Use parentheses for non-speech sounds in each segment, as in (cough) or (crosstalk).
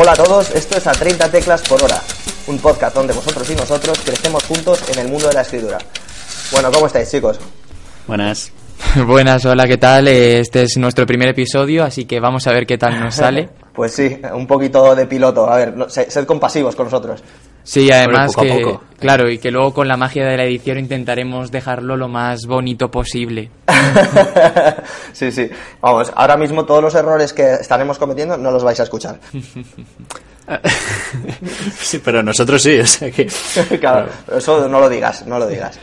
Hola a todos, esto es a 30 teclas por hora, un podcast donde vosotros y nosotros crecemos juntos en el mundo de la escritura. Bueno, ¿cómo estáis chicos? Buenas. (laughs) Buenas, hola, ¿qué tal? Eh, Este es nuestro primer episodio, así que vamos a ver qué tal nos sale. (laughs) Pues sí, un poquito de piloto. A ver, sed compasivos con nosotros. Sí, además poco a que, poco. claro, y que luego con la magia de la edición intentaremos dejarlo lo más bonito posible. (laughs) sí, sí. Vamos, ahora mismo todos los errores que estaremos cometiendo no los vais a escuchar. (laughs) Sí, pero nosotros sí, o sea que... (laughs) claro, eso no lo digas, no lo digas.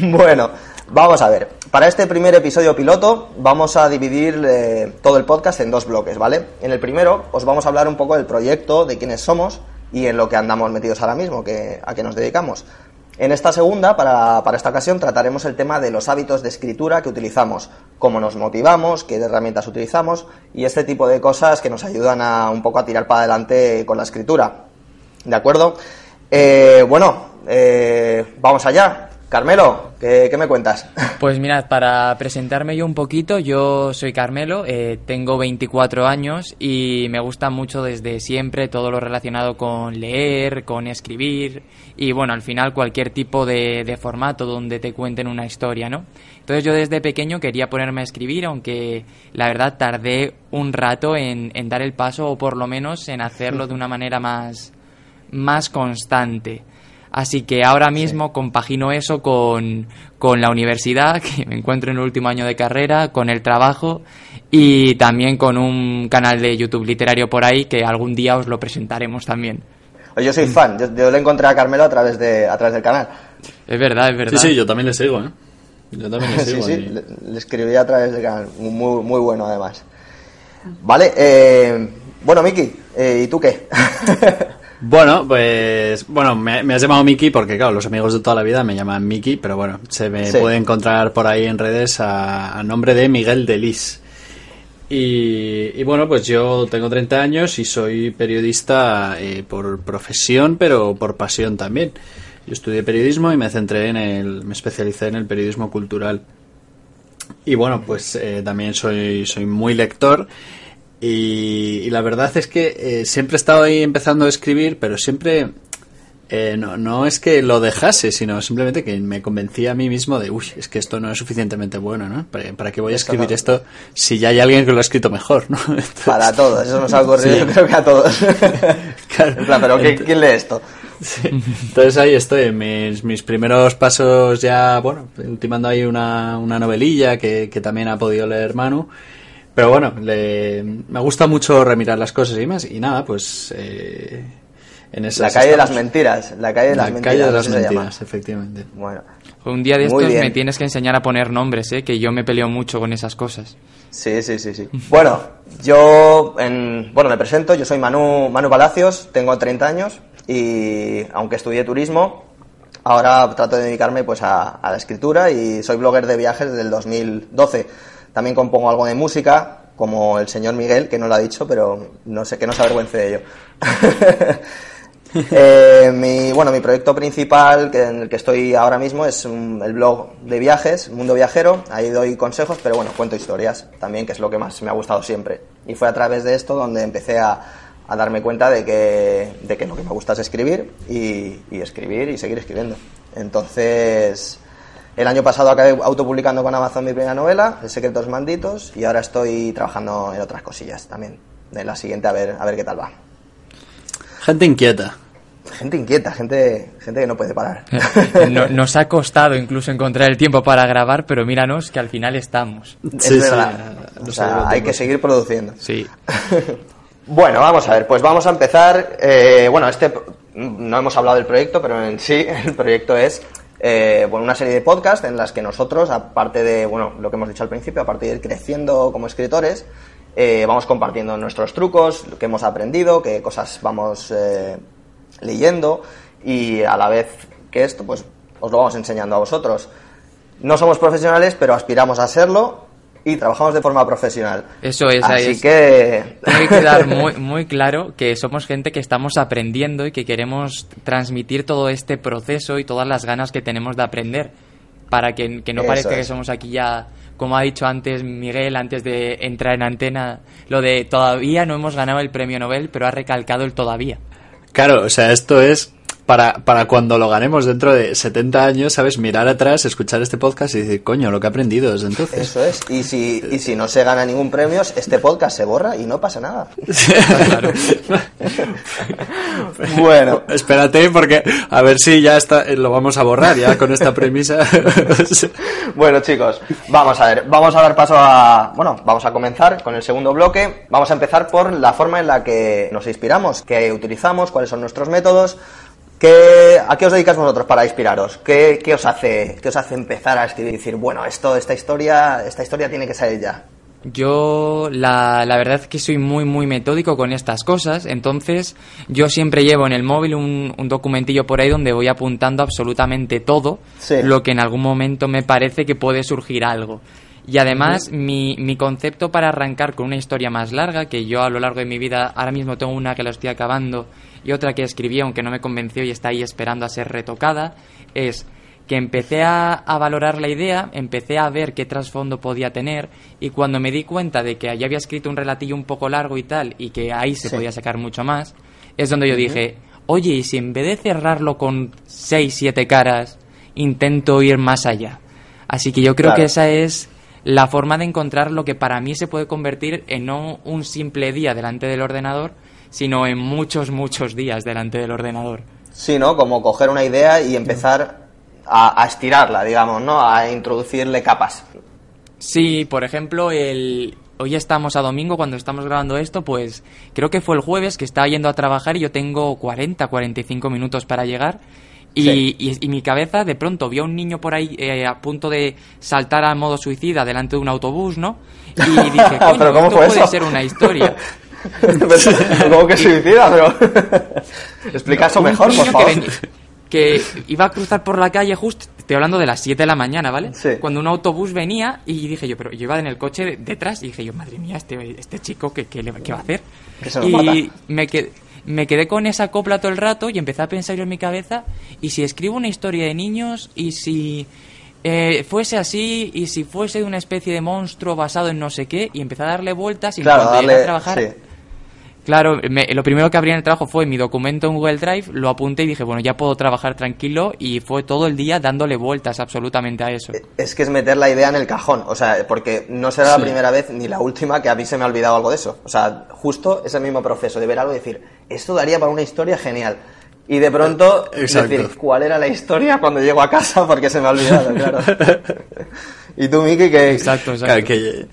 Bueno, vamos a ver. Para este primer episodio piloto vamos a dividir eh, todo el podcast en dos bloques, ¿vale? En el primero os vamos a hablar un poco del proyecto, de quiénes somos y en lo que andamos metidos ahora mismo, que, a qué nos dedicamos. En esta segunda, para, para esta ocasión, trataremos el tema de los hábitos de escritura que utilizamos, cómo nos motivamos, qué herramientas utilizamos y este tipo de cosas que nos ayudan a un poco a tirar para adelante con la escritura. ¿De acuerdo? Eh, bueno, eh, vamos allá. Carmelo, ¿qué, me cuentas? (laughs) Pues mirad, para presentarme yo un poquito, yo soy Carmelo, eh, tengo 24 años y me gusta mucho desde siempre todo lo relacionado con leer, con escribir y bueno, al final cualquier tipo de, de formato donde te cuenten una historia, ¿no? Entonces yo desde pequeño quería ponerme a escribir, aunque la verdad tardé un rato en, en dar el paso o por lo menos en hacerlo de una manera más, más constante. Así que ahora mismo compagino eso con, con la universidad, que me encuentro en el último año de carrera, con el trabajo y también con un canal de YouTube literario por ahí que algún día os lo presentaremos también. Oye, Yo soy fan, yo, yo le encontré a Carmelo a través, de, a través del canal. Es verdad, es verdad. Sí, sí, yo también le sigo, ¿eh? Yo también le (laughs) Sí, sigo. sí, y- le, le escribí a través del canal. Muy, muy bueno, además. Vale, eh, bueno, Miki, eh, ¿y tú qué? (laughs) Bueno, pues... Bueno, me, me has llamado Miki porque, claro, los amigos de toda la vida me llaman Miki, pero bueno, se me Sí. puede encontrar por ahí en redes a, a nombre de Miguel Delis. Y, y bueno, pues yo tengo 30 años y soy periodista eh, por profesión, pero por pasión también. Yo estudié periodismo y me centré en el... me especialicé en el periodismo cultural. Y bueno, pues eh, también soy, soy muy lector. Y, y la verdad es que eh, siempre he estado ahí empezando a escribir, pero siempre eh, no, no es que lo dejase, sino simplemente que me convencía a mí mismo de, uy, es que esto no es suficientemente bueno, ¿no? ¿Para, para qué voy a escribir no. esto si ya hay alguien que lo ha escrito mejor, ¿no? (laughs) Entonces, Para todos, eso nos ha (laughs) ocurrido Sí. yo creo que a todos. (laughs) Claro. En plan, pero ¿qué- ¿quién lee esto? Sí. Entonces ahí estoy, mis, mis primeros pasos ya, bueno, ultimando ahí una, una novelilla que, que también ha podido leer Manu. Pero bueno, le- me gusta mucho remirar las cosas y más. Y nada, pues eh, en La calle de las mentiras. La calle de las La mentiras. calle de las mentiras, efectivamente. Bueno, Un día de estos me tienes que enseñar a poner nombres, ¿eh? que yo me peleo mucho con esas cosas. sí, sí, sí, sí. (laughs) Bueno, yo, en, bueno, me presento, yo soy Manu, Manu Palacios, tengo 30 años y aunque estudié turismo, ahora trato de dedicarme pues a, a la escritura y soy blogger de viajes desde el 2012. También compongo algo de música, como el señor Miguel, que no lo ha dicho, pero no sé, que no se avergüence de ello. (laughs) Eh, mi, bueno, mi proyecto principal que en el que estoy ahora mismo es un- el blog de viajes, Mundo Viajero. Ahí doy consejos, pero bueno, cuento historias también, que es lo que más me ha gustado siempre. Y fue a través de esto donde empecé a, a darme cuenta de que, de que lo que me gusta es escribir y, y escribir y seguir escribiendo. Entonces, el año pasado acabé autopublicando con Amazon mi primera novela, El Secretos Malditos, y ahora estoy trabajando en otras cosillas también. De la siguiente a ver, a ver qué tal va. Gente inquieta. Gente inquieta, gente, gente que no puede parar. No- nos ha costado incluso encontrar el tiempo para grabar, pero míranos que al final estamos. Es Sí, sí, verdad. O sea, hay que seguir produciendo. Sí. (laughs) Bueno, vamos a ver, pues vamos a empezar. eh, bueno, este no hemos hablado del proyecto, pero en sí (laughs) el proyecto es eh, bueno, una serie de podcasts en las que nosotros, aparte de bueno, lo que hemos dicho al principio, aparte de ir creciendo como escritores, eh, vamos compartiendo nuestros trucos, lo que hemos aprendido, qué cosas vamos eh, leyendo y a la vez que esto, pues os lo vamos enseñando a vosotros. No somos profesionales, pero aspiramos a serlo y trabajamos de forma profesional. Eso es, Así es. que... Tiene que quedar (laughs) muy, muy claro que somos gente que estamos aprendiendo y que queremos transmitir todo este proceso y todas las ganas que tenemos de aprender para que, que no Eso parezca que somos aquí ya, como ha dicho antes Miguel, antes de entrar en antena, lo de todavía no hemos ganado el premio Nobel, pero ha recalcado el todavía. Claro, o sea, esto es para, para cuando lo ganemos dentro de 70 años, ¿sabes? Mirar atrás, escuchar este podcast y decir, coño, lo que he aprendido desde entonces. Eso es. Y si, y si no se gana ningún premio, este podcast se borra y no pasa nada. (laughs) bueno, Espérate, porque a ver si ya está, eh, lo vamos a borrar ya con esta premisa. (laughs) bueno chicos, vamos a ver, vamos a dar paso a, bueno, vamos a comenzar con el segundo bloque. Vamos a empezar por la forma en la que nos inspiramos, qué utilizamos, cuáles son nuestros métodos. ¿Qué, ¿A qué os dedicáis vosotros para inspiraros? ¿Qué, qué os hace, ¿Qué os hace empezar a escribir y decir, bueno, esto, esta historia, esta historia tiene que salir ya? Yo la, la verdad es que soy muy muy metódico con estas cosas, entonces yo siempre llevo en el móvil un, un documentillo por ahí donde voy apuntando absolutamente todo Sí. lo que en algún momento me parece que puede surgir algo. Y además mi, mi concepto para arrancar con una historia más larga, que yo a lo largo de mi vida ahora mismo tengo una que la estoy acabando y otra que escribí aunque no me convenció y está ahí esperando a ser retocada, es que empecé a, a valorar la idea, empecé a ver qué trasfondo podía tener y cuando me di cuenta de que ya había escrito un relatillo un poco largo y tal y que ahí se Sí. podía sacar mucho más, es donde yo dije, oye, ¿y si en vez de cerrarlo con seis, siete caras, intento ir más allá? Así que yo creo Claro. que esa es la forma de encontrar lo que para mí se puede convertir en no un simple día delante del ordenador, sino en muchos, muchos días delante del ordenador. Sí, ¿no? Como coger una idea y empezar a, a estirarla, digamos, ¿no? A introducirle capas. Sí, por ejemplo, el... hoy estamos a domingo cuando estamos grabando esto, pues creo que fue el jueves que estaba yendo a trabajar y yo tengo 40, 45 minutos para llegar. Y, Sí. y- y mi cabeza de pronto vio a un niño por ahí eh, a punto de saltar a modo suicida delante de un autobús, ¿no? Y (laughs) dije, coño, ¿Pero cómo esto fue puede eso? ser una historia. (laughs) (laughs) ¿Cómo que suicida? Pero... (laughs) Explica eso mejor, por que, favor. ven- que iba a cruzar por la calle justo, estoy hablando de las 7 de la mañana, ¿vale? Sí. Cuando un autobús venía y dije yo, pero yo iba en el coche detrás y dije yo, madre mía, este, este chico, ¿qué, qué, le- qué va a hacer? Que se y mata. me quedé, me quedé con esa copla todo el rato y empecé a pensar yo en mi cabeza, ¿y si escribo una historia de niños? ¿Y si eh, fuese así? ¿Y si fuese de una especie de monstruo basado en no sé qué? Y empecé a darle vueltas y Claro, cuando llegué darle... a trabajar... sí. Claro, me- lo primero que abrí en el trabajo fue mi documento en Google Drive, lo apunté y dije, bueno, ya puedo trabajar tranquilo y fue todo el día dándole vueltas absolutamente a eso. Es que es meter la idea en el cajón, o sea, porque no será Sí. la primera vez ni la última que a mí se me ha olvidado algo de eso. O sea, justo ese mismo proceso de ver algo y decir, esto daría para una historia genial. Y de pronto Exacto. decir, ¿cuál era la historia cuando llego a casa? Porque se me ha olvidado, claro. (laughs) (laughs) y tú, Miki, que... Exacto, exacto. Claro, que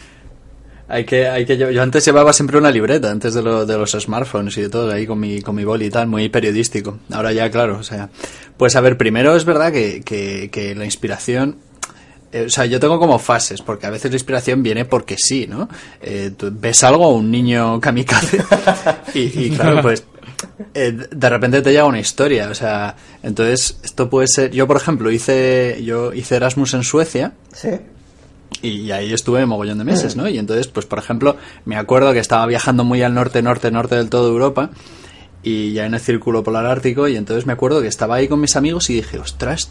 hay que, hay que yo, yo antes llevaba siempre una libreta antes de, lo, de los smartphones y de todo ahí con mi, con mi boli y tal, muy periodístico. Ahora ya, claro, o sea, pues a ver, primero es verdad que, que, que la inspiración eh, o sea, yo tengo como fases, porque a veces la inspiración viene porque sí, ¿no? Eh, tú ves algo, un niño kamikaze, (laughs) y, y claro, (laughs) pues eh, de repente te llega una historia, o sea, entonces esto puede ser, yo por ejemplo hice, yo hice Erasmus en Suecia, Sí. Y ahí estuve mogollón de meses, ¿no? Y entonces, pues por ejemplo, me acuerdo que estaba viajando muy al norte, norte, norte del todo Europa y ya en el círculo polar ártico y entonces me acuerdo que estaba ahí con mis amigos y dije, ostras,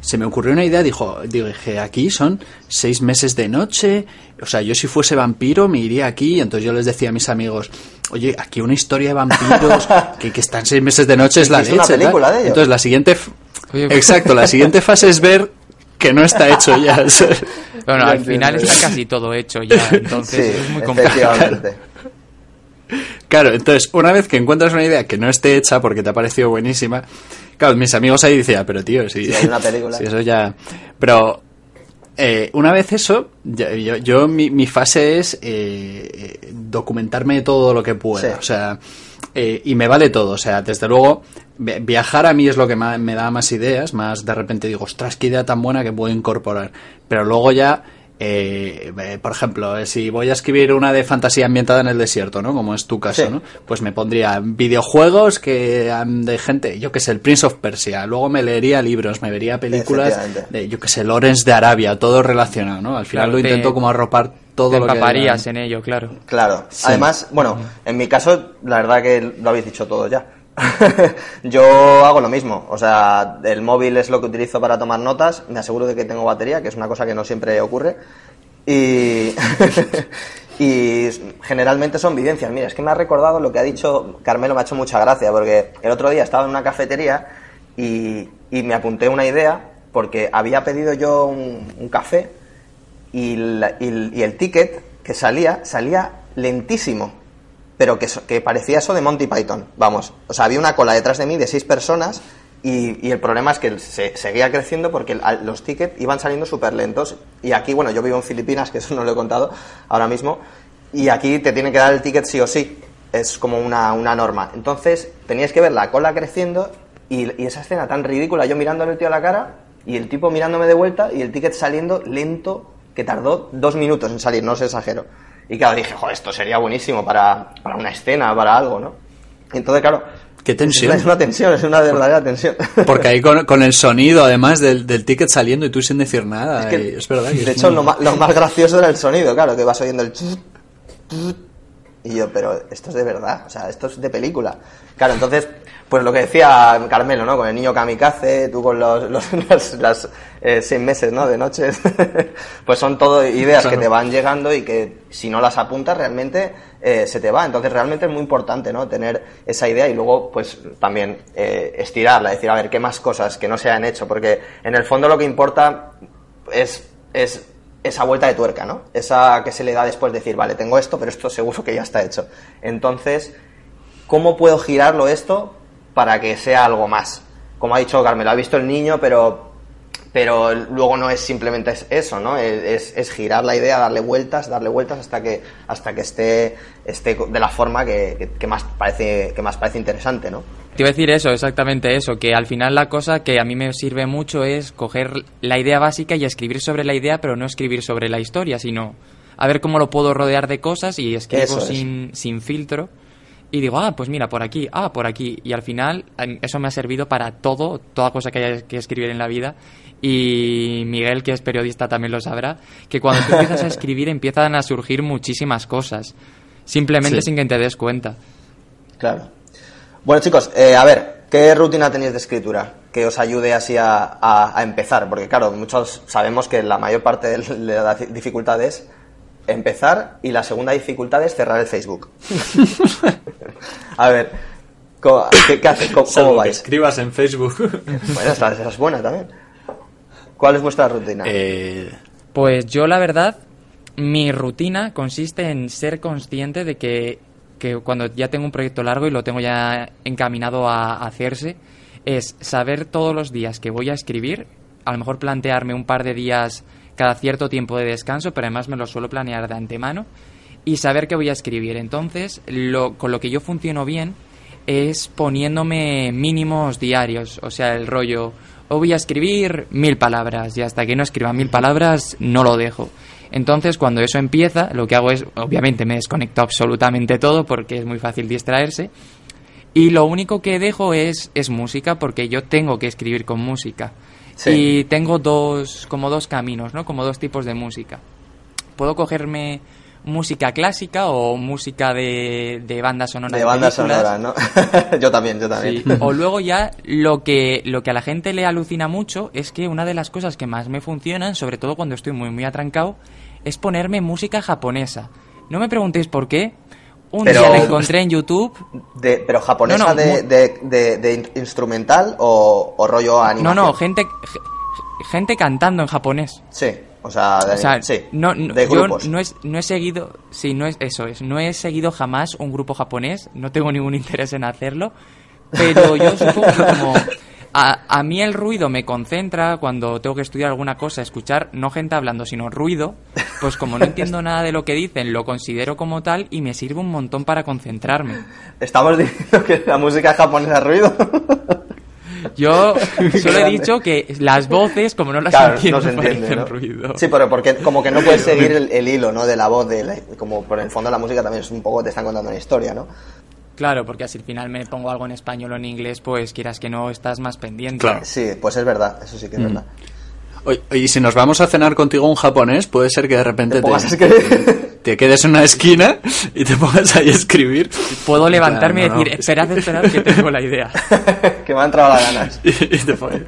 se me ocurrió una idea, dijo, dije, aquí son seis meses de noche, o sea, yo si fuese vampiro me iría aquí, y entonces yo les decía a mis amigos, oye, aquí una historia de vampiros (laughs) que, que están seis meses de noche es la una leche. tal". película de ello. Entonces la siguiente, Oye, exacto, la siguiente fase es ver que no está hecho ya. (laughs) Bueno, al final está casi todo hecho ya, entonces Sí, es muy complicado. (laughs) Claro, entonces, una vez que encuentras una idea que no esté hecha porque te ha parecido buenísima, claro, mis amigos ahí decían, pero tío, si, Sí, hay una (laughs) película. si eso ya... Pero eh, una vez eso, ya- yo, yo mi, mi fase es eh, eh, documentarme todo lo que pueda. Sí. O sea, eh, y me vale todo. O sea, desde luego, viajar a mí es lo que me da más ideas, más de repente digo, ostras, qué idea tan buena que puedo incorporar. Pero luego ya eh, eh, por ejemplo, eh, si voy a escribir una de fantasía ambientada en el desierto, ¿no? Como es tu caso, ¿no? Pues me pondría videojuegos que de gente, yo que sé, el Prince of Persia. Luego me leería libros, me vería películas de, yo que sé, Lawrence de Arabia, todo relacionado, ¿no? Al final lo intento como arropar todo lo que... en ello, claro. Claro. Además, bueno, en mi caso, la verdad que lo habéis dicho todo ya. (laughs) yo hago lo mismo, o sea, el móvil es lo que utilizo para tomar notas, me aseguro de que tengo batería, que es una cosa que no siempre ocurre, y, (laughs) y generalmente son vivencias. Mira, es que me ha recordado lo que ha dicho Carmelo, me ha hecho mucha gracia, porque el otro día estaba en una cafetería y, y me apunté una idea, porque había pedido yo un, café y, y el ticket que salía, salía lentísimo pero que, que, parecía eso de Monty Python, vamos. O sea, había una cola detrás de mí de seis personas y, el problema es que se, seguía creciendo porque los tickets iban saliendo súper lentos. Y aquí, bueno, yo vivo en Filipinas, que eso no lo he contado ahora mismo, y aquí te tiene que dar el ticket sí o sí. Es como una, una norma. Entonces, tenías que ver la cola creciendo y, y esa escena tan ridícula, yo mirándole el tío a la cara y el tipo mirándome de vuelta y el ticket saliendo lento, que tardó dos minutos en salir, no os exagero. Y claro, dije, joder, esto sería buenísimo para, para una escena, para algo, ¿no? Y entonces, claro, Qué tensión. Es una, tensión, es una verdadera tensión. Porque ahí con, con el (laughs) sonido, además del, del, ticket saliendo y tú sin decir nada. Es, verdad. de hecho, lo, más, lo, más, gracioso era el sonido, claro, que vas oyendo el. Y yo, pero esto es de verdad, o sea, esto es de película. Claro, entonces, pues lo que decía Carmelo, ¿no? Con el niño kamikaze, tú con los, (laughs) los las, eh, seis meses, ¿no? De noches, (laughs) pues son todo ideas que te van llegando y que si no las apuntas realmente eh, se te va. Entonces realmente es muy importante, ¿no? Tener esa idea y luego, pues también eh, estirarla, decir, a ver, ¿qué más cosas que no se han hecho? Porque en el fondo lo que importa es, es esa vuelta de tuerca, ¿no? Esa que se le da después de decir, vale, tengo esto, pero esto seguro que ya está hecho. Entonces, ¿cómo puedo girarlo esto para que sea algo más. Como ha dicho Carmelo, ha visto el niño, pero, pero luego no es simplemente eso, ¿no? Es, es, girar la idea, darle vueltas, darle vueltas hasta que, hasta que esté, esté de la forma que, que, más parece, que más parece interesante, ¿no? Te iba a decir eso, exactamente eso, que al final la cosa que a mí me sirve mucho es coger la idea básica y escribir sobre la idea, pero no escribir sobre la historia, sino a ver cómo lo puedo rodear de cosas y escribo sin, sin filtro y digo, ah, pues mira, por aquí, ah, por aquí. Y al final eso me ha servido para todo, toda cosa que haya que escribir en la vida. Y Miguel, que es periodista, también lo sabrá, que cuando tú empiezas a escribir empiezan a surgir muchísimas cosas, simplemente sin que te des cuenta. Claro. Bueno, chicos, eh, a ver, ¿qué rutina tenéis de escritura que os ayude así a, a, empezar? Porque, claro, muchos sabemos que la mayor parte de la dificultad es empezar y la segunda dificultad es cerrar el Facebook. (laughs) a ver, ¿qué, haces? ¿Cómo, vais? escribas en Facebook. (laughs) bueno, esa, es buena también. ¿Cuál es vuestra rutina? Eh, pues yo la verdad, mi rutina consiste en ser consciente de que, que cuando ya tengo un proyecto largo y lo tengo ya encaminado a hacerse, es saber todos los días que voy a escribir, a lo mejor plantearme un par de días cada cierto tiempo de descanso, pero además me lo suelo planear de antemano y saber qué voy a escribir. Entonces, lo, con lo que yo funciono bien es poniéndome mínimos diarios, o sea, el rollo, o voy a escribir mil palabras y hasta que no escriba mil palabras no lo dejo. Entonces, cuando eso empieza, lo que hago es, obviamente me desconecto absolutamente todo porque es muy fácil distraerse. Y lo único que dejo es, es música porque yo tengo que escribir con música. Y tengo dos, como dos caminos, ¿no? Como dos tipos de música. Puedo cogerme música clásica o música de, de banda sonora. De, banda sonora, ¿no? (laughs) yo también, yo también. O (laughs) luego ya lo que, lo que a la gente le alucina mucho es que una de las cosas que más me funcionan, sobre todo cuando estoy muy, muy atrancado, es ponerme música japonesa. No me preguntéis por qué, un día la encontré en YouTube. De, ¿Pero japonesa de, de, instrumental o, o, rollo animación? No, no, gente, gente cantando en japonés. Sí, o sea, de, sí, no, yo no, es, no he seguido, sí, no es, eso es, no he seguido jamás un grupo japonés, no tengo ningún (laughs) interés en hacerlo, pero yo supongo que como a, a mí el ruido me concentra cuando tengo que estudiar alguna cosa, escuchar no gente hablando, sino ruido. Pues como no entiendo nada de lo que dicen, lo considero como tal y me sirve un montón para concentrarme. Estamos diciendo que la música japonesa es ruido. Yo solo he dicho que las voces, como no las Claro, entiendo, no se entiende, ¿no? ruido. Sí, pero porque como que no puedes (laughs) seguir el, el hilo, ¿no? De la voz, de la- como por el fondo la música también es un poco, te están contando una historia, ¿no? Claro, porque si al final me pongo algo en español o en inglés, pues quieras que no, estás más pendiente. Claro. Sí, pues es verdad, eso sí que es Mm. verdad. Oye, y si nos vamos a cenar contigo un japonés, puede ser que de repente Te te, pongas a escribir. (laughs) te quedes en una esquina y te pongas ahí a escribir. Puedo levantarme y Claro, no, decir, no. esperad, esperad, que tengo la idea. (laughs) que me han entrado las ganas. (laughs) Y, y te pones-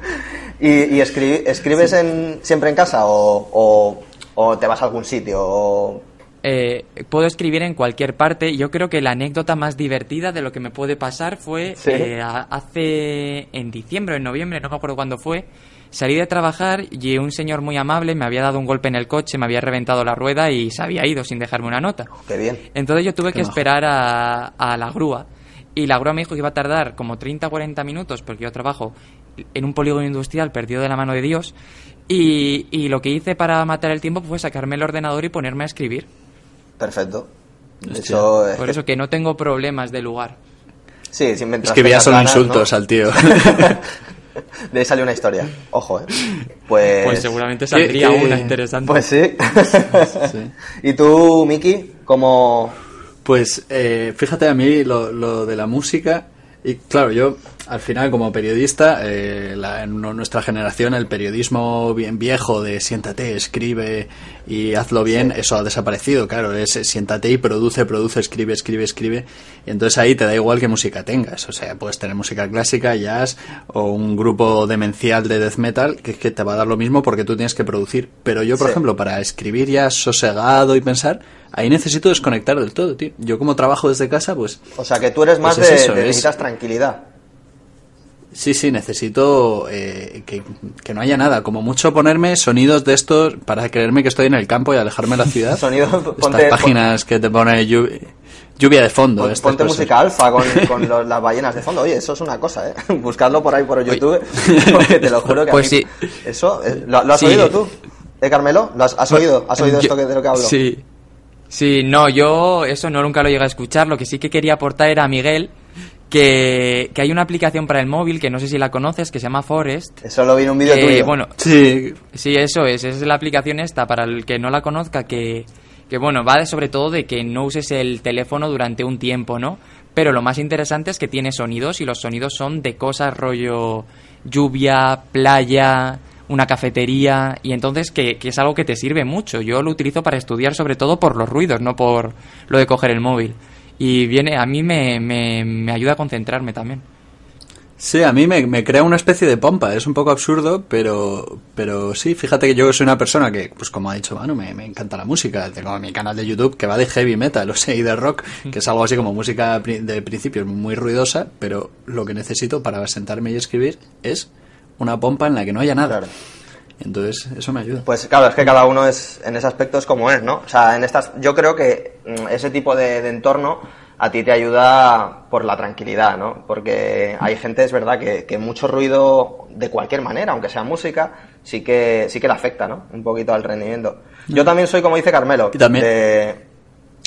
¿Y, y escri- escribes en, siempre en casa o, o, o te vas a algún sitio? O... Eh, puedo escribir en cualquier parte. Yo creo que la anécdota más divertida de lo que me puede pasar fue Sí. eh, hace en diciembre o en noviembre, no me acuerdo cuándo fue. Salí de trabajar y un señor muy amable me había dado un golpe en el coche, me había reventado la rueda y se había ido sin dejarme una nota. Qué bien. Entonces yo tuve Qué que majo. esperar a, a la grúa. Y la grúa me dijo que iba a tardar como 30 o 40 minutos porque yo trabajo en un polígono industrial perdido de la mano de Dios. Y, y lo que hice para matar el tiempo fue sacarme el ordenador y ponerme a escribir. Perfecto. Hostia. Eso, es Por que- eso que no tengo problemas de lugar. Sí, sí, mientras Escribía tengas solo ganas, insultos ¿no? al tío. (laughs) De ahí salió una historia. Ojo, ¿eh? Pues, Pues seguramente saldría qué- una interesante. Pues sí. (laughs) Sí. ¿Y tú, Miki, cómo...? Pues eh, fíjate a mí lo, lo de la música y claro, yo al final como periodista, eh, la- en nu- nuestra generación el periodismo bien viejo de siéntate, escribe y hazlo bien, eso ha desaparecido, claro, es eh, siéntate y produce, produce, escribe, escribe, escribe y entonces ahí te da igual qué música tengas, o sea, puedes tener música clásica, jazz o un grupo demencial de death metal que, que te va a dar lo mismo porque tú tienes que producir, pero yo por Sí. ejemplo para escribir ya sosegado y pensar, ahí necesito desconectar del todo, tío. Yo como trabajo desde casa, pues O sea, que tú eres más Pues es de, eso, de es- necesitas tranquilidad. Sí, sí, necesito eh, que, que no haya nada. Como mucho ponerme sonidos de estos para creerme que estoy en el campo y alejarme de la ciudad. (laughs) Sonido, Estas ponte, páginas que te pone llu- lluvia de fondo. ponte cosas. música alfa con, (laughs) con los- las ballenas de fondo. Oye, eso es una cosa, ¿eh? (laughs) Buscadlo por ahí por YouTube, porque te lo juro que a Pues mí- sí. Eso, eh, ¿lo, lo has Sí. oído tú? ¿Eh, Carmelo? ¿Lo has, has oído? ¿Has oído Yo- esto que, de lo que hablo? Sí. Sí, no, yo eso no nunca lo llegué a escuchar. Lo que sí que quería aportar era a Miguel que, que hay una aplicación para el móvil que no sé si la conoces que se llama Forest. Eso lo vi en un vídeo tuyo. bueno, Sí, Sí, eso es, esa es la aplicación esta, para el que no la conozca, que, que bueno, va de sobre todo de que no uses el teléfono durante un tiempo, ¿no? Pero lo más interesante es que tiene sonidos y los sonidos son de cosas rollo lluvia, playa, una cafetería y entonces que, que es algo que te sirve mucho. Yo lo utilizo para estudiar sobre todo por los ruidos, no por lo de coger el móvil. Y viene, a mí me, me, me ayuda a concentrarme también. Sí, a mí me, me crea una especie de pompa, es un poco absurdo, pero, pero sí, fíjate que yo soy una persona que, pues como ha dicho Manu, me, me encanta la música, tengo mi canal de YouTube que va de heavy metal, (laughs) o sea, y de rock, que es algo así como música de principio muy ruidosa, pero lo que necesito para sentarme y escribir es una pompa en la que no haya nada. Claro. Entonces, eso me ayuda. Pues claro, es que cada uno es en ese aspecto es como es, ¿no? O sea, en estas, yo creo que mm, ese tipo de, de entorno a ti te ayuda por la tranquilidad, ¿no? Porque hay gente, es verdad, que, que mucho ruido de cualquier manera, aunque sea música, sí que, sí que le afecta, ¿no? Un poquito al rendimiento. Yo también soy, como dice Carmelo, Y también- de...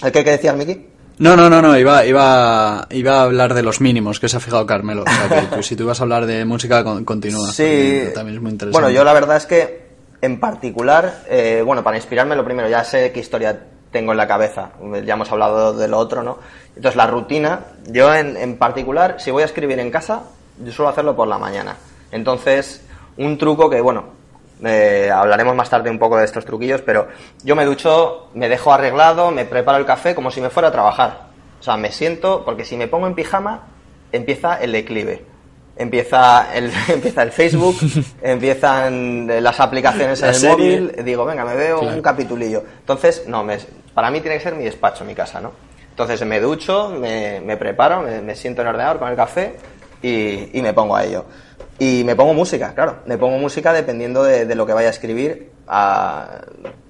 ¿El que, que decías, Miki? No, no, no, no, iba, iba, iba a hablar de los mínimos que se ha fijado Carmelo. O sea, que si tú vas a hablar de música, con- continúa. Sí. También es muy interesante. Bueno, yo la verdad es que, en particular, eh, bueno, para inspirarme, lo primero, ya sé qué historia tengo en la cabeza. Ya hemos hablado de lo otro, ¿no? Entonces, la rutina, yo en, en particular, si voy a escribir en casa, yo suelo hacerlo por la mañana. Entonces, un truco que, bueno, eh, hablaremos más tarde un poco de estos truquillos, pero yo me ducho, me dejo arreglado, me preparo el café como si me fuera a trabajar. O sea, me siento, porque si me pongo en pijama, empieza el declive. Empieza el, (laughs) empieza el Facebook, (laughs) empiezan las aplicaciones en el serie. móvil, digo, venga, me veo un capitulillo. Entonces, no, me, para mí tiene que ser mi despacho, mi casa, ¿no? Entonces me ducho, me, me preparo, me, me siento en el ordenador con el café y, y me pongo a ello. Y me pongo música, claro, me pongo música dependiendo de, lo que vaya a escribir. ah,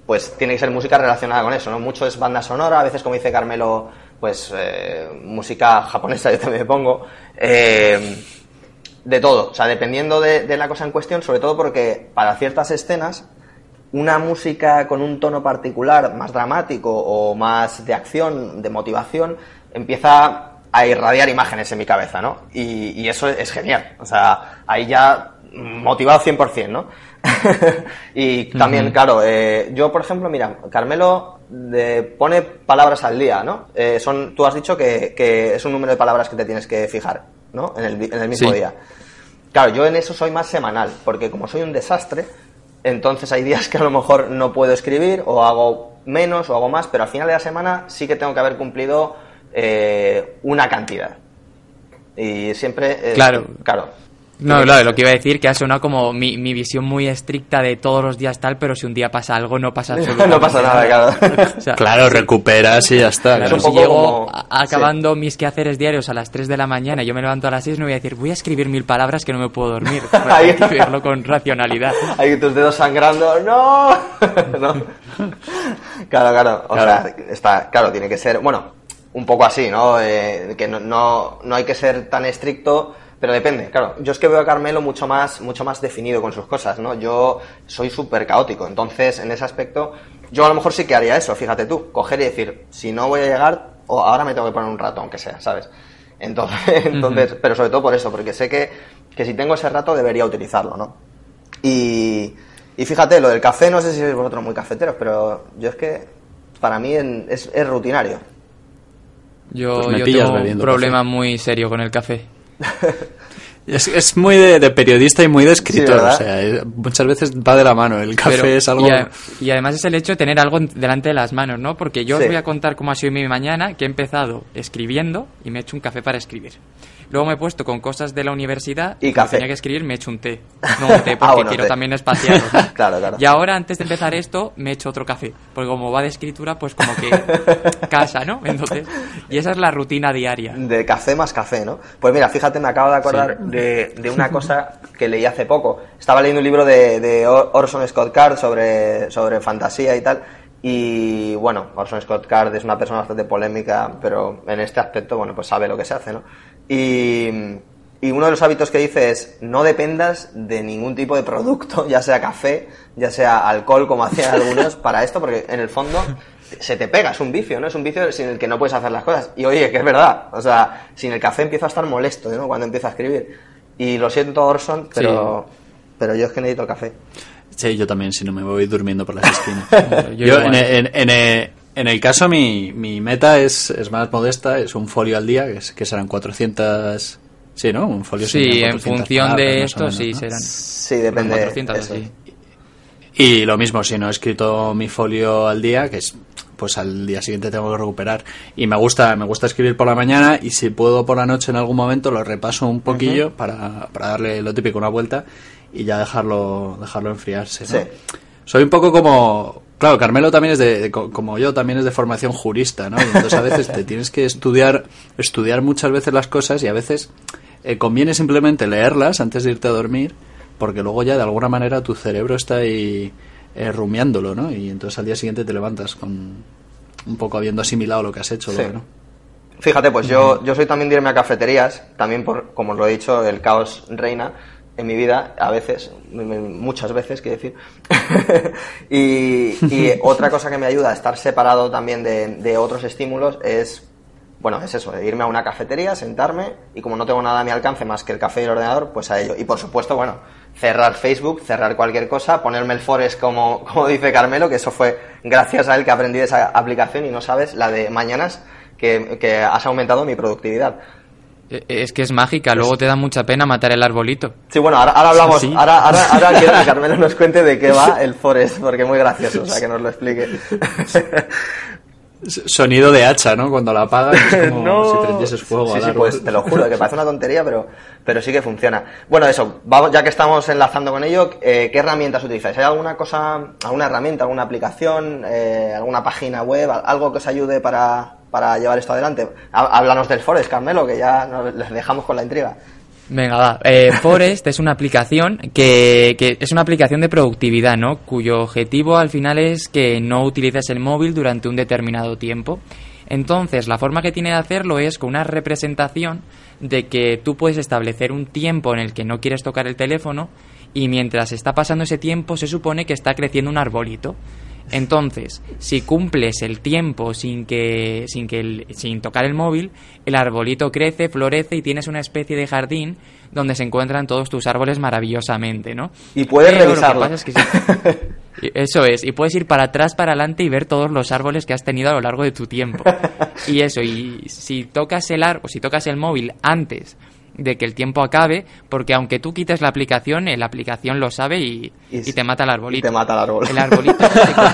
pues tiene que ser música relacionada con eso, ¿no? Mucho es banda sonora, a veces como dice Carmelo, pues eh, música japonesa yo también me pongo. Eh, De todo, o sea, dependiendo de, de la cosa en cuestión, sobre todo porque para ciertas escenas una música con un tono particular, más dramático o más de acción, de motivación, empieza a irradiar imágenes en mi cabeza, ¿no? Y, y eso es genial. O sea, ahí ya motivado 100%, ¿no? (laughs) y también, claro, eh, yo, por ejemplo, mira, Carmelo de, pone palabras al día, ¿no? Eh, son, tú has dicho que, que, es un número de palabras que te tienes que fijar, ¿no? En el, en el mismo Sí. día. Claro, yo en eso soy más semanal, porque como soy un desastre, entonces hay días que a lo mejor no puedo escribir o hago menos o hago más, pero al final de la semana sí que tengo que haber cumplido eh, una cantidad. Y siempre... eh, Claro. Claro. No, claro, lo que iba a decir que ha sonado como mi, mi visión muy estricta de todos los días tal, pero si un día pasa algo no pasa (laughs) absolutamente no pasa nada, claro. (laughs) O sea, Claro, recuperas y ya está. Claro, si llego como- acabando mis quehaceres diarios a las 3 de la mañana y yo me levanto a las 6, no voy a decir, voy a escribir mil palabras que no me puedo dormir. (laughs) Ahí. Hay que verlo con racionalidad. Hay tus dedos sangrando. ¡No! ¿No? Claro, claro. O Claro. sea, está, claro, tiene que ser, bueno, un poco así, ¿no? Eh, que no, no, no hay que ser tan estricto, pero depende. Claro, yo es que veo a Carmelo mucho más, mucho más definido con sus cosas, ¿no? Yo soy súper caótico, entonces en ese aspecto, yo a lo mejor sí que haría eso, fíjate tú, coger y decir, si no voy a llegar, o ahora me tengo que poner un rato, aunque sea, ¿sabes? Entonces, (laughs) entonces pero sobre todo por eso, porque sé que, que si tengo ese rato debería utilizarlo, ¿no? Y, y fíjate, lo del café, no sé si sois vosotros muy cafeteros, pero yo es que para mí es rutinario. Yo, Pues yo tengo un problema café. muy serio con el café. (laughs) Es, es muy de, de periodista y muy de escritor. o sea, es- muchas veces va de la mano. El café Pero- es algo. y, a- y además es el hecho de tener algo delante de las manos, ¿no? Porque yo Sí. os voy a contar cómo ha sido mi mañana, que he empezado escribiendo y me he hecho un café para escribir. Luego me he puesto con cosas de la universidad Y café. tenía que escribir, me he hecho un té. (laughs) No un té, porque Ah, bueno, quiero té. también espaciarlo. (laughs) Claro, claro. Y ahora, antes de empezar esto, me he hecho otro café. Porque como va de escritura, pues como que (laughs) casa, ¿no? Entonces, y esa es la rutina diaria. De café más café, ¿no? Pues mira, fíjate, me acabo de acordar de, de una cosa que leí hace poco. Estaba leyendo un libro de, de Or- Orson Scott Card sobre, sobre fantasía y tal. Y bueno, Orson Scott Card es una persona bastante polémica, pero en este aspecto, bueno, pues sabe lo que se hace, ¿no? Y, y uno de los hábitos que dice es no dependas de ningún tipo de producto, (laughs) ya sea café, ya sea alcohol, como hacían (laughs) algunos, para esto, porque en el fondo se te pega, es un vicio, ¿no? Es un vicio sin el que no puedes hacer las cosas. Y oye, que es verdad, o sea, sin el café empiezo a estar molesto, ¿no? Cuando empiezo a escribir. Y lo siento, Orson, pero, pero yo es que necesito el café. Sí, yo también, si no me voy durmiendo por las (laughs) esquinas. Yo yo, en, en- en- en el caso, mi, mi meta es, es más modesta, es un folio al día, que, es- que serán 400. Sí, ¿no? Un folio Sí, en 400 función palabras, de esto, menos, sí, ¿no? serán Sí, depende. 400 eso así. es. Y lo mismo, si no he escrito mi folio al día, que es pues al día siguiente tengo que recuperar. Y me gusta, me gusta escribir por la mañana y si puedo por la noche en algún momento lo repaso un poquillo para, para darle lo típico una vuelta y ya dejarlo, dejarlo enfriarse. ¿no? Sí. Soy un poco como. Claro, Carmelo también es de, de- co- como yo, también es de formación jurista, ¿no? Y entonces a veces te tienes que estudiar, estudiar muchas veces las cosas y a veces eh, conviene simplemente leerlas antes de irte a dormir, porque luego ya de alguna manera tu cerebro está ahí eh, rumiándolo, ¿no? Y entonces al día siguiente te levantas con un poco habiendo asimilado lo que has hecho, Sí. luego, ¿no? Fíjate, pues yo, yo soy también de irme a cafeterías, también por, como os lo he dicho, el caos reina en mi vida, a veces, muchas veces, quiero decir. (laughs) y, y (laughs) otra cosa que me ayuda a estar separado también de, de otros estímulos es, bueno, es eso, irme a una cafetería, sentarme y como no tengo nada a mi alcance más que el café y el ordenador, pues a ello. Y por supuesto, bueno, cerrar Facebook, cerrar cualquier cosa, ponerme el Forest como, (laughs) como dice Carmelo, que eso fue gracias a él que aprendí esa aplicación y no sabes la de mañanas que, que has aumentado mi productividad. Eh, Es que es mágica, luego te da mucha pena matar el arbolito. Sí, bueno, ahora, ahora hablamos, Sí. ahora, ahora, (laughs) ahora quiero que Carmelo nos cuente de qué va el Forest, porque es muy gracioso, o sea, que nos lo explique. Sonido de hacha, ¿no? Cuando la apagas es como (laughs) si prendieses fuego Sí, sí, pues te lo juro, que parece una tontería, pero, pero sí que funciona. Bueno, eso, vamos, ya que estamos enlazando con ello, eh, ¿qué herramientas utilizáis? ¿Hay alguna cosa, alguna herramienta, alguna aplicación, eh, alguna página web, al- algo que os ayude para, para llevar esto adelante? Há- Háblanos del Forest, Carmelo, que ya nos les dejamos con la intriga. Venga, va. Eh, Forest es una aplicación que, que es una aplicación de productividad, ¿no? Cuyo objetivo al final es que no utilices el móvil durante un determinado tiempo. Entonces, la forma que tiene de hacerlo es con una representación de que tú puedes establecer un tiempo en el que no quieres tocar el teléfono y mientras está pasando ese tiempo se supone que está creciendo un arbolito. Entonces, si cumples el tiempo sin que sin que el- sin tocar el móvil, el arbolito crece, florece y tienes una especie de jardín donde se encuentran todos tus árboles maravillosamente, ¿no? Y puedes Pero lo que revisarlo. pasa es que sí. (laughs) Eso es, y puedes ir para atrás, para adelante y ver todos los árboles que has tenido a lo largo de tu tiempo. (laughs) Y eso, y si tocas el árbol, si tocas el móvil antes de que el tiempo acabe, porque aunque tú quites la aplicación, eh, la aplicación lo sabe y, Y te mata el y arbolito. te mata el árbol. El arbolito se, (laughs) con-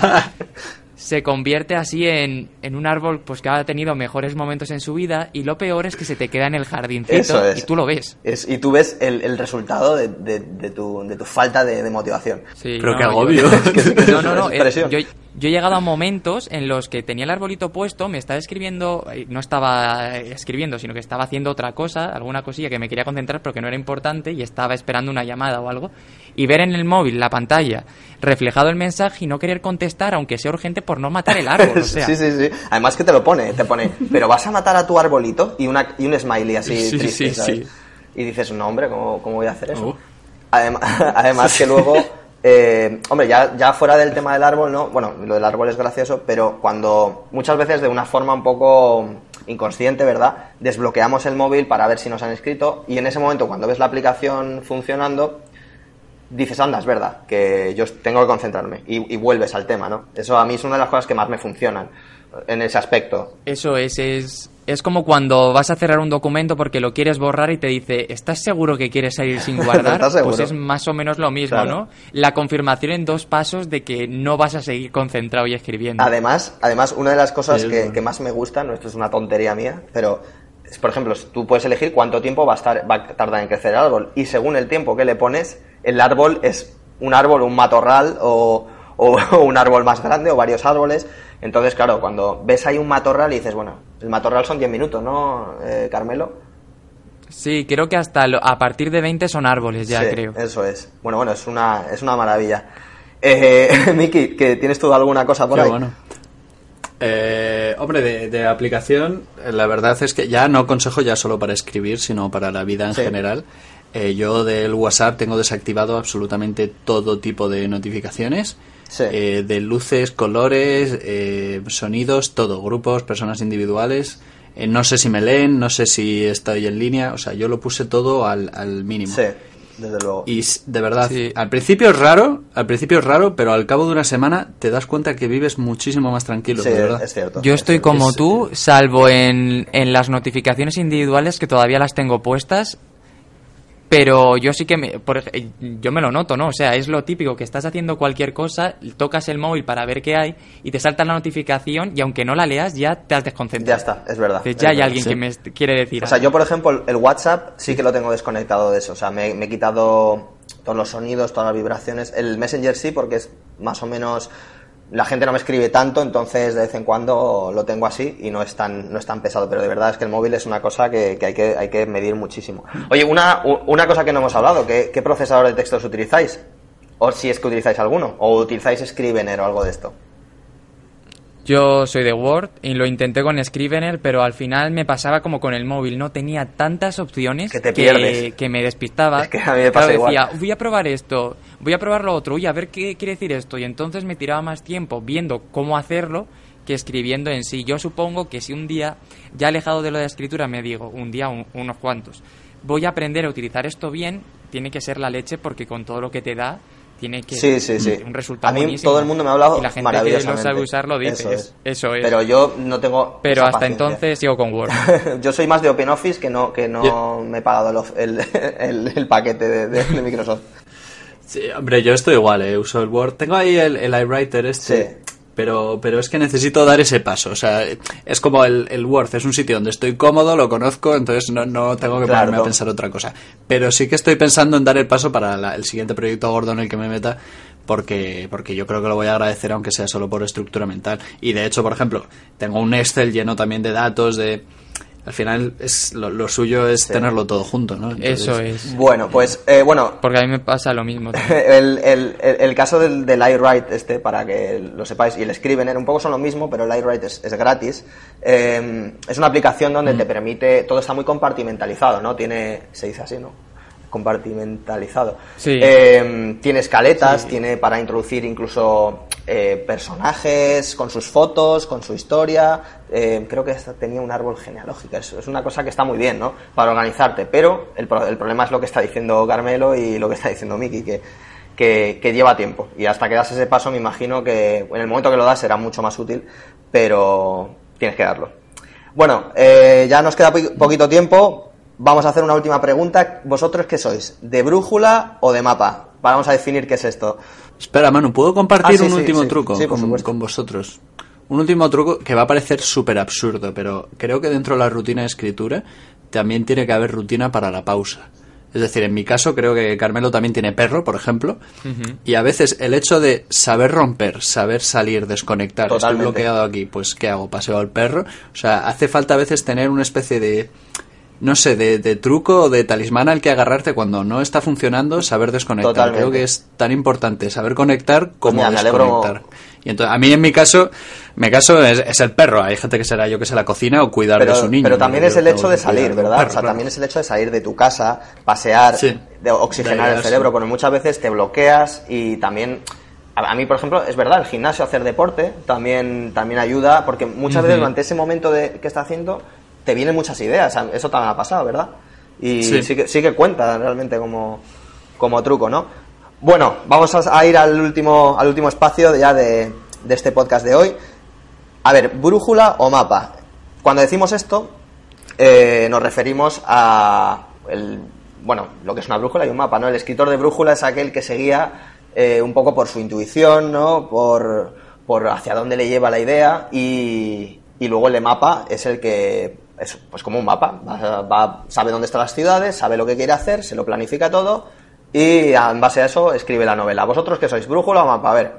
se convierte así en, en un árbol pues que ha tenido mejores momentos en su vida y lo peor es que se te queda en el jardincito Eso es. y tú lo ves. Es- y tú ves el, el resultado de, de- de tu, de tu falta de, de motivación. Sí, Pero no, qué yo- agobio. (laughs) (laughs) No, no, no. Es presión. yo, yo he llegado a momentos en los que tenía el arbolito puesto, me estaba escribiendo, eh, no estaba eh, escribiendo, sino que estaba haciendo otra cosa, alguna cosilla que me quería concentrar porque no era importante y estaba esperando una llamada o algo, y ver en el móvil la pantalla reflejado el mensaje y no querer contestar, aunque sea urgente, por no matar el árbol. O (laughs) sea, sí, sí, sí. Además que te lo pone, te pone, pero vas a matar a tu arbolito y, una, y un smiley así Sí, triste, sí, ¿sabes? sí. Y dices, no, hombre, ¿cómo, cómo voy a hacer eso? Oh. Adem- (laughs) además que luego, eh, hombre, ya, fuera del tema del árbol, ¿no? Bueno, lo del árbol es gracioso, pero cuando muchas veces de una forma un poco inconsciente, ¿verdad? Desbloqueamos el móvil para ver si nos han escrito y en ese momento cuando ves la aplicación funcionando, dices, anda, es verdad, que yo tengo que concentrarme y, y vuelves al tema, ¿no? Eso a mí es una de las cosas que más me funcionan en ese aspecto. Eso es, es, es como cuando vas a cerrar un documento porque lo quieres borrar y te dice, ¿estás seguro que quieres salir sin (laughs) guardar? ¿Estás seguro? Pues es más o menos lo mismo, Claro. ¿no? La confirmación en dos pasos de que no vas a seguir concentrado y escribiendo. Además, además una de las cosas Sí, que, más me gustan, no, esto es una tontería mía, pero es, por ejemplo, tú puedes elegir cuánto tiempo va a, estar, va a tardar en crecer el árbol y según el tiempo que le pones, el árbol es un árbol, un matorral o, o (laughs) un árbol más grande o varios árboles. Entonces, claro, cuando ves ahí un matorral y dices, bueno, el matorral son 10 minutos, ¿no, eh, Carmelo? Sí, creo que hasta lo- a partir de 20 son árboles ya, Sí, creo. Eso es. Bueno, bueno, es una, es una maravilla. Eh, (laughs) Miki, ¿que ¿tienes tú alguna cosa por Qué ahí? bueno. Eh, hombre, de, de aplicación, eh, la verdad es que ya no consejo ya solo para escribir, sino para la vida en Sí. general. Eh, yo del WhatsApp tengo desactivado absolutamente todo tipo de notificaciones. Sí. eh, de luces, colores, eh, sonidos, todo, grupos, personas individuales. Eh, no sé si me leen, no sé si estoy en línea, o sea, yo lo puse todo al, al mínimo. Sí, desde luego. Y de verdad, Sí. al principio es raro, al principio es raro, pero al cabo de una semana te das cuenta que vives muchísimo más tranquilo, Sí, de verdad. es cierto. Yo es estoy cierto. como Es- tú, salvo en, en las notificaciones individuales que todavía las tengo puestas. Pero yo sí que me, por ej- yo me lo noto, ¿no? O sea, es lo típico que estás haciendo cualquier cosa, tocas el móvil para ver qué hay y te salta la notificación y aunque no la leas ya te has Ya desconcentrado. está, es verdad. Es ya hay verdad. alguien sí. que me quiere decir. O sea, yo, por ejemplo, el WhatsApp sí que lo tengo desconectado de eso. O sea, me, me he quitado todos los sonidos, todas las vibraciones. El Messenger sí, porque es más o menos. La gente no me escribe tanto, entonces de vez en cuando lo tengo así y no es tan, no pesado. Pero de verdad es que el móvil es una cosa que, que hay, que hay que medir muchísimo. Oye, una, una cosa que no hemos hablado: ¿qué, ¿qué procesador de textos utilizáis? O si es que utilizáis alguno. O utilizáis Scrivener o algo de esto. Yo soy de Word y lo intenté con Scrivener, pero al final me pasaba como con el móvil. No tenía tantas opciones Que te pierdes. que me despistaba. Es que a mí me pasa Claro, igual. decía, voy a probar esto, voy a probar lo otro, uy, a ver qué quiere decir esto. Y entonces me tiraba más tiempo viendo cómo hacerlo que escribiendo en sí. Yo supongo que si un día, ya alejado de lo de la escritura, me digo, un día, un- unos cuantos, voy a aprender a utilizar esto bien, tiene que ser la leche porque con todo lo que te da, tiene que Sí, sí, sí. un resultado A mí buenísimo. todo el mundo me ha hablado y la gente que lo sabe usar lo dice. Eso es- es. Eso es. Pero yo no tengo. Pero hasta paciencia. entonces sigo con Word. (laughs) yo soy más de OpenOffice que no, que no Yo- me he pagado el, el, (laughs) el- el paquete de, de- de Microsoft. Sí, hombre, yo estoy igual, eh, uso el Word. Tengo ahí el, el iWriter este, Sí. Pero, pero es que necesito dar ese paso. O sea, es como el, el Word, es un sitio donde estoy cómodo, lo conozco, entonces no, no tengo que Claro. ponerme a pensar otra cosa. Pero sí que estoy pensando en dar el paso para la- el siguiente proyecto gordo en el que me meta, porque, porque yo creo que lo voy a agradecer, aunque sea solo por estructura mental. Y de hecho, por ejemplo, tengo un Excel lleno también de datos, de... al final es lo, lo suyo es tenerlo todo junto, ¿no? Entonces, Eso es. Bueno, pues, eh, bueno, Porque a mí me pasa lo mismo. (laughs) el, el, el, el caso del, del iWrite este, para que lo sepáis, y el Scrivener, un poco son lo mismo, pero el iWrite es, es gratis. Eh, es una aplicación donde te permite, todo está muy compartimentalizado, ¿no? Tiene, se dice así, ¿no? Compartimentalizado. Sí. Eh, tiene escaletas, tiene para introducir incluso eh, personajes con sus fotos, con su historia. Eh, creo que tenía un árbol genealógico. Es, es una cosa que está muy bien, ¿no? Para organizarte. Pero el, el problema es lo que está diciendo Carmelo y lo que está diciendo Miki, que, que, lleva tiempo. Y hasta que das ese paso, me imagino que en el momento que lo das será mucho más útil, pero tienes que darlo. Bueno, eh, ya nos queda poquito tiempo. Vamos a hacer una última pregunta. ¿Vosotros qué sois? ¿De brújula o de mapa? Vamos a definir qué es esto. Espera, Manu, ¿puedo compartir Ah, sí, un sí, último sí. truco con vosotros? Un último truco que va a parecer súper absurdo, pero creo que dentro de la rutina de escritura también tiene que haber rutina para la pausa. Es decir, en mi caso creo que Carmelo también tiene perro, por ejemplo, y a veces el hecho de saber romper, saber salir, desconectar, Totalmente. estoy bloqueado aquí, pues ¿qué hago? Paseo al perro. O sea, hace falta a veces tener una especie de no sé, de, de truco o de talismán al que agarrarte cuando no está funcionando, saber desconectar. Totalmente. Creo que es tan importante saber conectar como Mira, desconectar. Y entonces, a mí en mi caso, mi caso es, es el perro. Hay gente que será yo que sé la cocina o cuidar Pero, de su niño. pero también es el hecho de salir, ¿verdad? perro, o sea, claro. también es el hecho de salir de tu casa, pasear, Sí. de oxigenar el cerebro, sí. porque muchas veces te bloqueas y también... A a mí, por ejemplo, es verdad, el gimnasio, hacer deporte, también, también ayuda, porque muchas veces durante ese momento de, que está haciendo, te vienen muchas ideas. Eso también ha pasado, ¿verdad? Y sí, Sí. que, sí que cuenta realmente como, como truco, ¿no? Bueno, vamos a, ir al último, al último espacio ya de, de este podcast de hoy. A ver, brújula o mapa. Cuando decimos esto, eh, nos referimos a el, bueno, lo que es una brújula y un mapa, ¿no? El escritor de brújula es aquel que se guía eh, un poco por su intuición, ¿no? Por, por hacia dónde le lleva la idea y, y luego el de mapa es el que es pues como un mapa, va- va- sabe dónde están las ciudades, sabe lo que quiere hacer, se lo planifica todo y en base a eso escribe la novela. ¿Vosotros qué sois, brújula o mapa? A ver.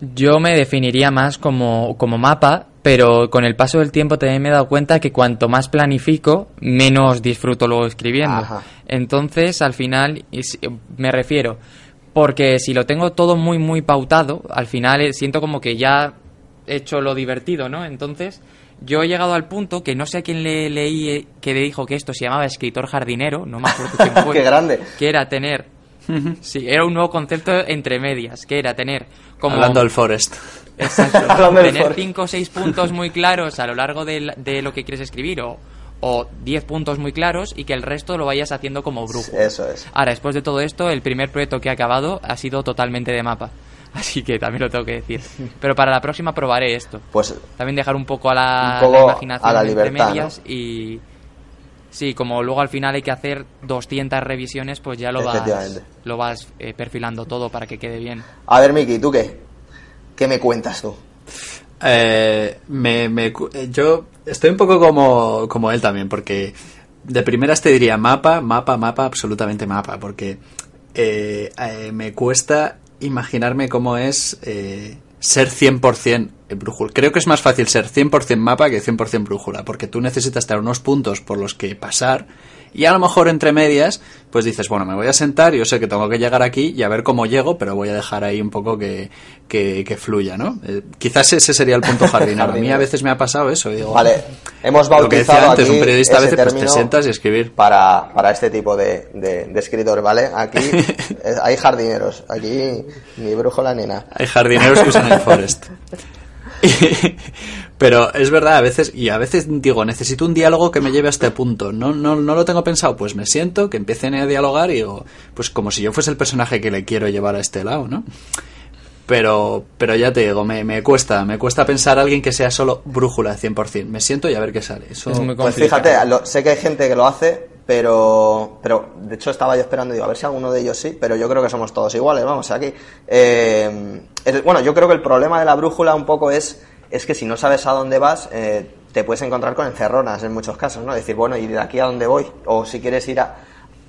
Yo me definiría más como, como mapa, pero con el paso del tiempo también me he dado cuenta que cuanto más planifico, menos disfruto luego escribiendo. Ajá. Entonces, al final, me refiero, porque si lo tengo todo muy, muy pautado, al final eh, siento como que ya he hecho lo divertido, ¿no? Entonces, yo he llegado al punto que no sé a quién le leí eh, que le dijo que esto se llamaba escritor jardinero, no me acuerdo quién (laughs) fue. Qué grande. Que era tener. Sí, era un nuevo concepto entre medias, que era tener como Hablando del Forest. Exacto. (laughs) Hablando Tener Forest. 5 o 6 puntos muy claros a lo largo de, lo que quieres escribir o, o 10 puntos muy claros y que el resto lo vayas haciendo como brújula. Eso es. Ahora, después de todo esto, el primer proyecto que he acabado ha sido totalmente de mapa. Así que también lo tengo que decir. Pero para la próxima probaré esto. Pues También dejar un poco a la, Un poco la imaginación a la entre libertad, medias y... Sí, como luego al final hay que hacer 200 revisiones, pues ya lo vas, lo vas eh, perfilando todo para que quede bien. A ver, Miki, ¿tú qué? ¿Qué me cuentas tú? Eh, me, me eh, yo estoy un poco como, como él también, porque de primeras te diría mapa, mapa, mapa, absolutamente mapa, porque eh, eh, me cuesta imaginarme cómo es eh, ser 100% brújula. Creo que es más fácil ser 100% mapa que 100% brújula, porque tú necesitas tener unos puntos por los que pasar y a lo mejor entre medias, pues dices, bueno, me voy a sentar, yo sé que tengo que llegar aquí y a ver cómo llego, pero voy a dejar ahí un poco que, que, que fluya, ¿no? Eh, quizás ese sería el punto jardinero. A mí a veces me ha pasado eso. Digo, Vale, hemos lo que decía bautizado antes, un periodista a veces pues, te sientas y escribir. para, para este tipo de, de, de escritor, ¿vale? Aquí (laughs) hay jardineros, aquí ni brújula ni nada. Hay jardineros que usan el Forest. (laughs) (laughs) Pero es verdad, a veces, y a veces digo, necesito un diálogo que me lleve a este punto. No, no, no lo tengo pensado, pues me siento, que empiecen a dialogar y digo, pues como si yo fuese el personaje que le quiero llevar a este lado, ¿no? Pero, pero ya te digo, me, me cuesta, me cuesta pensar a alguien que sea solo brújula 100%. Me siento y a ver qué sale. Eso, Es muy Pues fíjate, lo- sé que hay gente que lo hace, pero, pero de hecho estaba yo esperando, digo, a ver si alguno de ellos sí, pero yo creo que somos todos iguales, vamos, aquí. Eh, bueno, yo creo que el problema de la brújula un poco es, es que si no sabes a dónde vas, eh, te puedes encontrar con encerronas en muchos casos, ¿no? Decir, bueno, ¿y de aquí a dónde voy? O si quieres ir a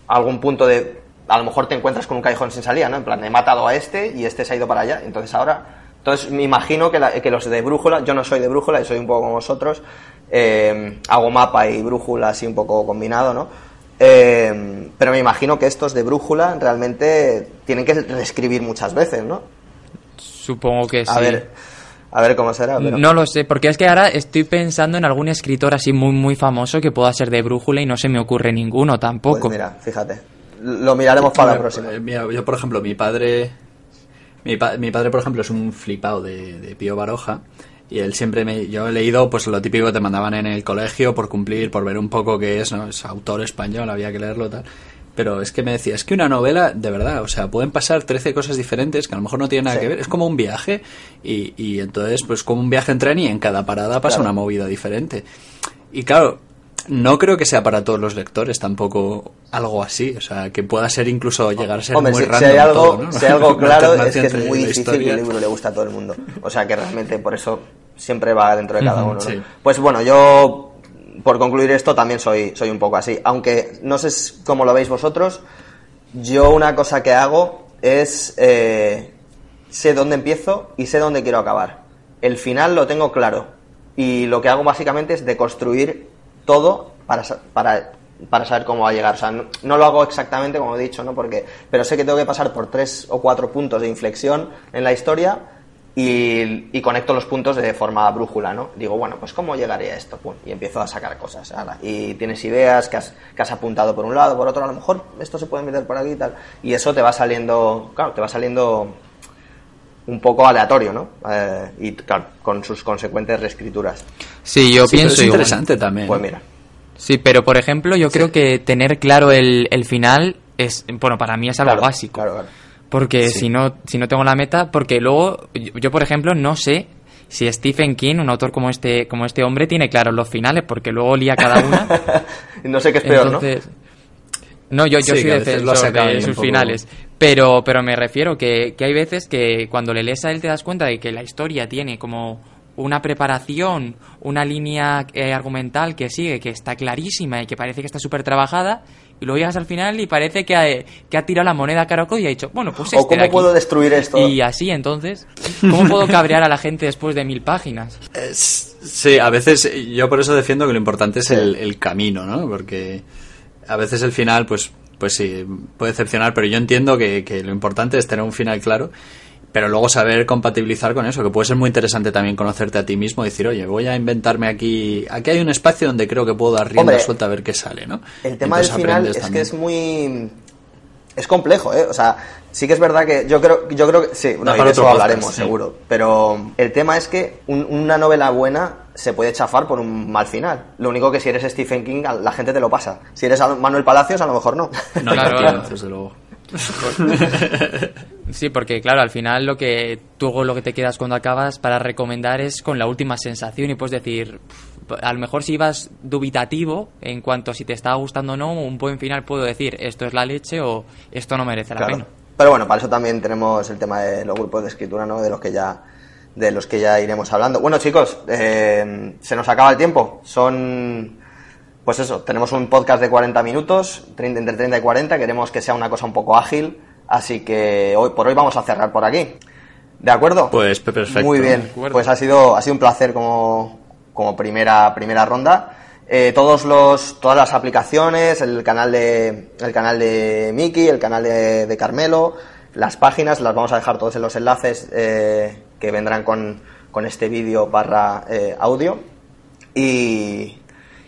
algún punto de... A lo mejor te encuentras con un callejón sin salida, ¿no? En plan, he matado a este y este se ha ido para allá, entonces ahora, Entonces me imagino que, la- que los de brújula, yo no soy de brújula y soy un poco como vosotros, eh, hago mapa y brújula así un poco combinado, ¿no? Eh, pero me imagino que estos de brújula realmente tienen que reescribir muchas veces, ¿no? Supongo que sí. A ver, a ver cómo será. pero- No lo sé, porque es que ahora estoy pensando en algún escritor así muy muy famoso que pueda ser de brújula y no se me ocurre ninguno Pues tampoco. mira, fíjate. Lo miraremos para la próxima. eh, mira, yo, por ejemplo, mi padre. Mi, pa- mi padre, por ejemplo, es un flipado de, de Pío Baroja. Y él siempre me. Yo he leído pues lo típico que te mandaban en el colegio por cumplir, por ver un poco qué es, ¿no? Es autor español, había que leerlo tal. Pero es que me decía, es que una novela, de verdad, o sea, pueden pasar 13 cosas diferentes que a lo mejor no tienen nada Sí. que ver. Es como un viaje. Y, y entonces, pues como un viaje en tren y en cada parada pasa Claro. una movida diferente. Y claro, no creo que sea para todos los lectores tampoco algo así. O sea, que pueda ser incluso llegar a ser Hombre, muy si, si random hay algo, todo, ¿no? si hay algo (laughs) claro es que es muy difícil que historia. el libro le guste a todo el mundo. O sea que realmente por eso siempre va dentro de cada uno. ¿no? sí. Pues bueno, yo por concluir esto también soy, soy un poco así. Aunque no sé cómo lo veis vosotros, yo una cosa que hago es eh, sé dónde empiezo y sé dónde quiero acabar. El final lo tengo claro y lo que hago básicamente es deconstruir todo para, para, para saber cómo va a llegar. O sea, no, lo hago exactamente como he dicho, ¿no? Porque, pero sé que tengo que pasar por tres o cuatro puntos de inflexión en la historia y, conecto los puntos de forma brújula, ¿no? Digo, bueno, pues ¿cómo llegaré a esto? Y empiezo a sacar cosas. Y tienes ideas que has, que has apuntado por un lado, por otro, a lo mejor esto se puede meter por aquí y tal. Y eso te va saliendo, claro, te va saliendo un poco aleatorio, ¿no? Eh, y claro, con sus consecuentes reescrituras. Sí, yo Sí, pero pienso es igual. interesante también. Pues mira, Sí, pero por ejemplo, yo creo que tener claro el, el final es, bueno, para mí es algo claro, básico. Claro, claro. Porque Sí. si no si no tengo la meta, porque luego yo, yo, por ejemplo no sé si Stephen King, un autor como este como este hombre tiene claros los finales, porque luego lía cada una. (laughs) no sé qué es peor, Entonces, no, yo, yo Sí, soy defensor de sus finales. Pero, pero me refiero que, que hay veces que cuando le lees a él te das cuenta de que la historia tiene como una preparación, una línea eh, argumental que sigue, que está clarísima y que parece que está súper trabajada, y luego llegas al final y parece que ha, que ha tirado la moneda a Caracol y ha dicho, bueno, pues O este de cómo aquí. puedo destruir esto. Y así, entonces, ¿cómo puedo cabrear a la gente después de mil páginas? (laughs) Es- sí, a veces eh, yo por eso defiendo que lo importante es Sí. el, el camino, ¿no? Porque a veces el final, pues, pues sí, puede decepcionar, pero yo entiendo que, que lo importante es tener un final claro, pero luego saber compatibilizar con eso, que puede ser muy interesante también conocerte a ti mismo y decir, oye, voy a inventarme aquí, aquí hay un espacio donde creo que puedo dar rienda Hombre, suelta a ver qué sale, ¿no? El tema del final es que es muy... Es complejo, ¿eh? O sea, sí que es verdad que yo creo, yo creo que... Sí, no, para de eso podcast, hablaremos, sí. seguro. Pero el tema es que un- una novela buena se puede chafar por un mal final. Lo único que si eres Stephen King, la gente te lo pasa. Si eres Manuel Palacios, a lo mejor no. No hay (laughs) Claro, partido, claro. desde luego. (laughs) Sí, porque claro, al final lo que tú lo que te quedas cuando acabas para recomendar es con la última sensación y puedes decir, "Pff, a lo mejor si vas dubitativo en cuanto a si te está gustando o no, un buen final puedo decir esto es la leche o esto no merece la Claro. pena. Pero bueno, para eso también tenemos el tema de los grupos de escritura, ¿no? De los que ya, de los que ya iremos hablando. Bueno, chicos, eh, se nos acaba el tiempo. Son, pues eso, tenemos un podcast de 40 minutos, 30, entre 30 y 40. Queremos que sea una cosa un poco ágil, así que hoy por hoy vamos a cerrar por aquí. ¿De acuerdo? Pues perfecto. Muy bien. Pues ha sido, ha sido un placer como, como primera, primera ronda. Eh, todos los, todas las aplicaciones, el canal de, el canal de Miki, el canal de, de Carmelo, las páginas, las vamos a dejar todos en los enlaces eh, que vendrán con, con este vídeo barra eh, audio. Y,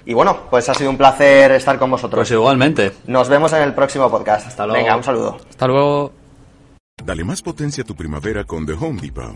y bueno, pues ha sido un placer estar con vosotros. Pues igualmente. Nos vemos en el próximo podcast. Hasta luego. Venga, un saludo. Hasta luego. Dale más potencia a tu primavera con The Home Depot.